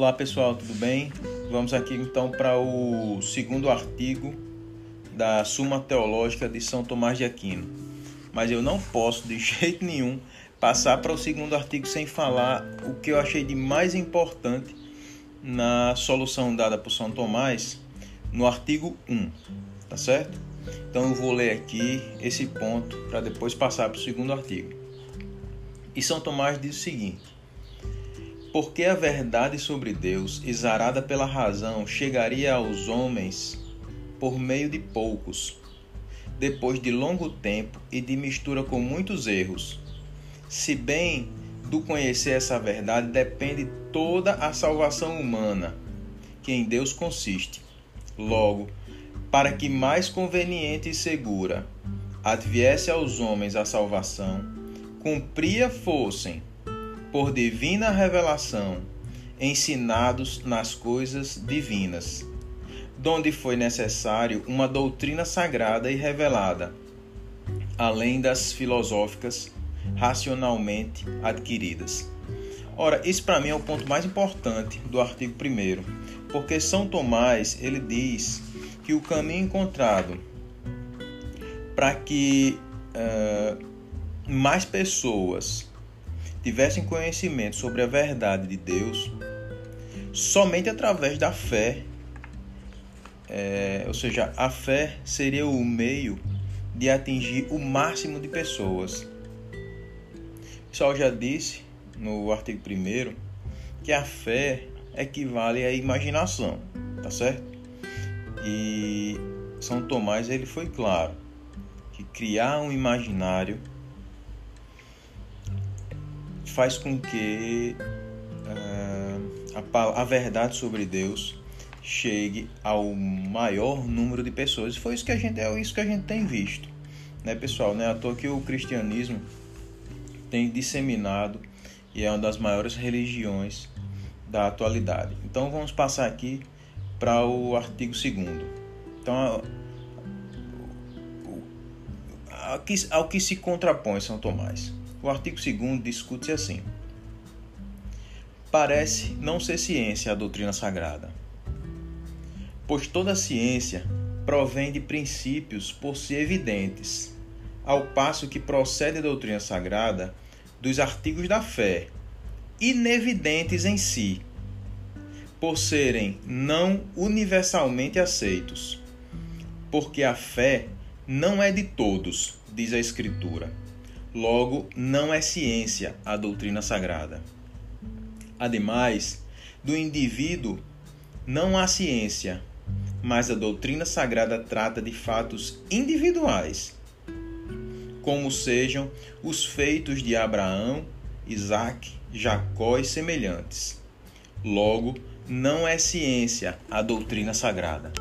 Olá pessoal, tudo bem? Vamos aqui então para o segundo artigo da Suma Teológica de São Tomás de Aquino. Mas eu não posso de jeito nenhum passar para o segundo artigo sem falar o que eu achei de mais importante na solução dada por São Tomás no artigo 1, tá certo? Então eu vou ler aqui esse ponto para depois passar para o segundo artigo. E São Tomás diz o seguinte: Porque a verdade sobre Deus, exarada pela razão, chegaria aos homens por meio de poucos, depois de longo tempo e de mistura com muitos erros. Se bem do conhecer essa verdade depende toda a salvação humana, que em Deus consiste. Logo, para que mais conveniente e segura adviesse aos homens a salvação, cumpria fossem, por divina revelação, ensinados nas coisas divinas donde foi necessário uma doutrina sagrada e revelada, além das filosóficas racionalmente adquiridas. Ora, isso para mim é o ponto mais importante do artigo 1 porque São Tomás ele diz que o caminho encontrado para que uh, mais pessoas tivessem conhecimento sobre a verdade de Deus somente através da fé é, ou seja, a fé seria o meio de atingir o máximo de pessoas. O pessoal já disse no artigo 1 que a fé equivale à imaginação, tá certo? E São Tomás ele foi claro que criar um imaginário faz com que uh, a, a verdade sobre Deus chegue ao maior número de pessoas. Foi isso que a gente é isso que a gente tem visto, né, pessoal? Não é à toa que o cristianismo tem disseminado e é uma das maiores religiões da atualidade. Então vamos passar aqui para o artigo 2 Então ao que, ao que se contrapõe São Tomás. O artigo 2 discute assim: Parece não ser ciência a doutrina sagrada, pois toda ciência provém de princípios por si evidentes, ao passo que procede a doutrina sagrada dos artigos da fé, inevidentes em si, por serem não universalmente aceitos. Porque a fé não é de todos, diz a Escritura. Logo, não é ciência a doutrina sagrada. Ademais, do indivíduo não há ciência, mas a doutrina sagrada trata de fatos individuais, como sejam os feitos de Abraão, Isaac, Jacó e semelhantes. Logo, não é ciência a doutrina sagrada.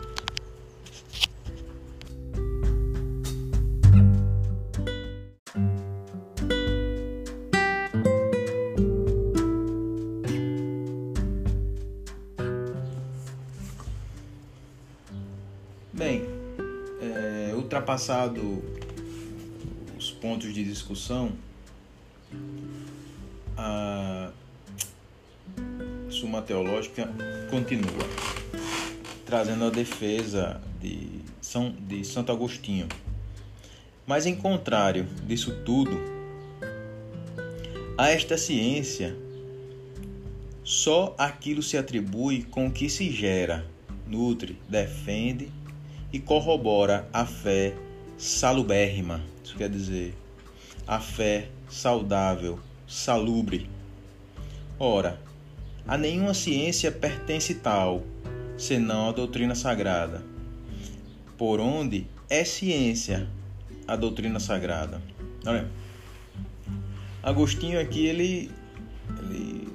Ultrapassado os pontos de discussão, a Suma Teológica continua trazendo a defesa de, São, de Santo Agostinho. Mas, em contrário disso tudo, a esta ciência só aquilo se atribui com o que se gera, nutre, defende e corrobora a fé salubérrima, isso quer dizer, a fé saudável, salubre. Ora, a nenhuma ciência pertence tal, senão a doutrina sagrada, por onde é ciência a doutrina sagrada. Olha, Agostinho aqui ele, ele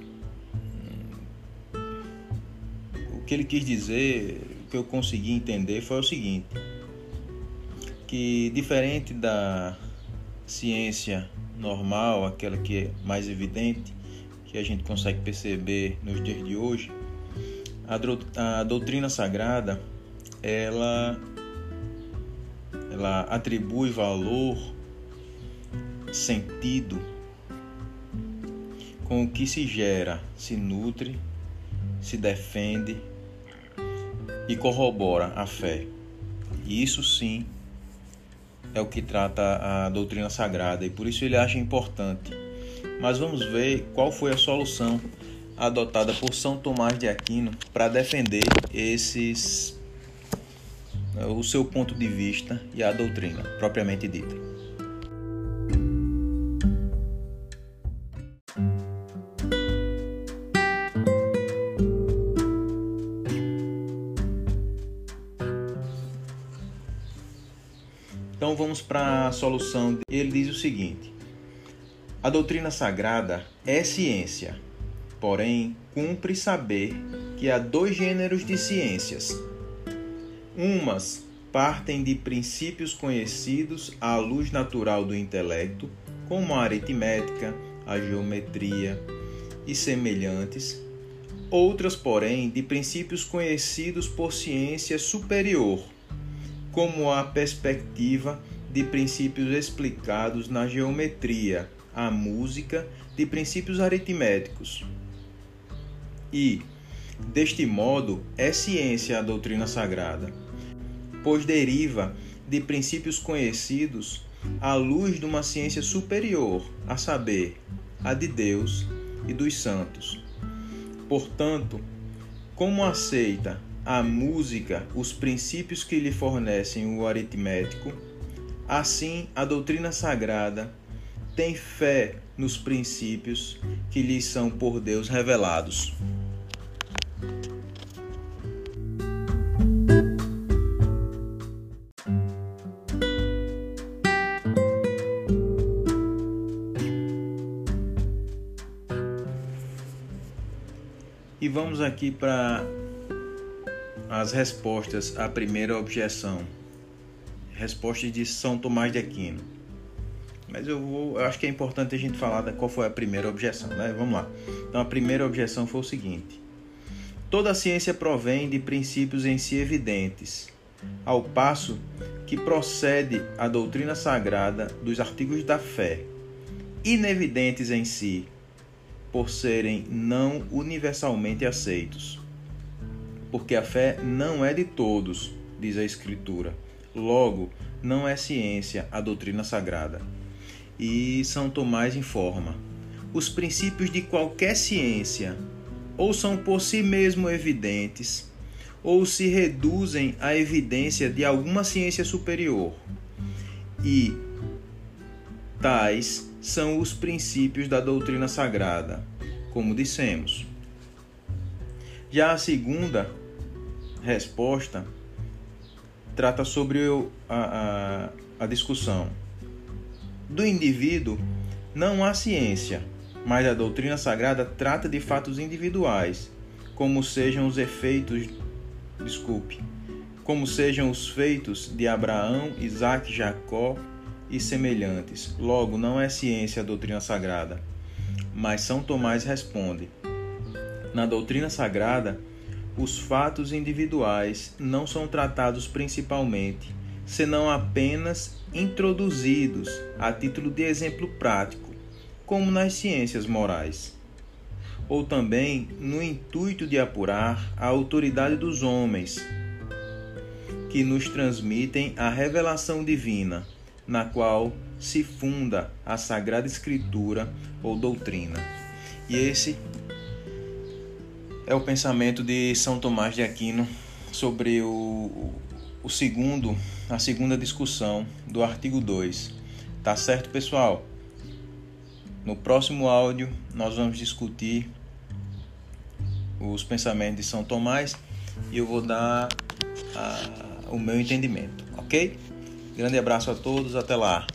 o que ele quis dizer que eu consegui entender foi o seguinte: que diferente da ciência normal, aquela que é mais evidente, que a gente consegue perceber nos dias de hoje, a, doutrina sagrada ela ela atribui valor, sentido com o que se gera, se nutre, se defende e corrobora a fé. E isso sim é o que trata a doutrina sagrada e por isso ele acha importante. Mas vamos ver qual foi a solução adotada por São Tomás de Aquino para defender esses o seu ponto de vista e a doutrina propriamente dita. Então vamos para a solução. Ele diz o seguinte: A doutrina sagrada é ciência, porém cumpre saber que há dois gêneros de ciências. Umas partem de princípios conhecidos à luz natural do intelecto, como a aritmética, a geometria e semelhantes. Outras, porém, de princípios conhecidos por ciência superior, como a perspectiva de princípios explicados na geometria, a música de princípios aritméticos. E, deste modo, é ciência a doutrina sagrada, pois deriva de princípios conhecidos à luz de uma ciência superior, a saber, a de Deus e dos santos. Portanto, como aceita a música os princípios que lhe fornecem o aritmético, assim a doutrina sagrada tem fé nos princípios que lhe são por Deus revelados. E vamos aqui para as respostas à primeira objeção. Respostas de São Tomás de Aquino. Mas eu, vou, eu acho que é importante a gente falar da qual foi a primeira objeção, né? Vamos lá. Então a primeira objeção foi o seguinte: Toda a ciência provém de princípios em si evidentes, ao passo que procede a doutrina sagrada dos artigos da fé, inevidentes em si, por serem não universalmente aceitos porque a fé não é de todos, diz a Escritura. Logo, não é ciência a doutrina sagrada. E São Tomás informa: os princípios de qualquer ciência ou são por si mesmo evidentes, ou se reduzem à evidência de alguma ciência superior. E tais são os princípios da doutrina sagrada, como dissemos. Já a segunda resposta trata sobre a, a, a discussão. Do indivíduo não há ciência, mas a doutrina sagrada trata de fatos individuais, como sejam os efeitos, desculpe, como sejam os feitos de Abraão, Isaac, Jacó e semelhantes. Logo, não é ciência a doutrina sagrada. Mas São Tomás responde: Na doutrina sagrada, os fatos individuais não são tratados principalmente, senão apenas introduzidos a título de exemplo prático, como nas ciências morais, ou também no intuito de apurar a autoridade dos homens, que nos transmitem a revelação divina, na qual se funda a Sagrada Escritura ou doutrina. E esse é o pensamento de São Tomás de Aquino sobre o, o segundo, a segunda discussão do artigo 2. Tá certo, pessoal? No próximo áudio nós vamos discutir os pensamentos de São Tomás e eu vou dar a, o meu entendimento, ok? Grande abraço a todos, até lá.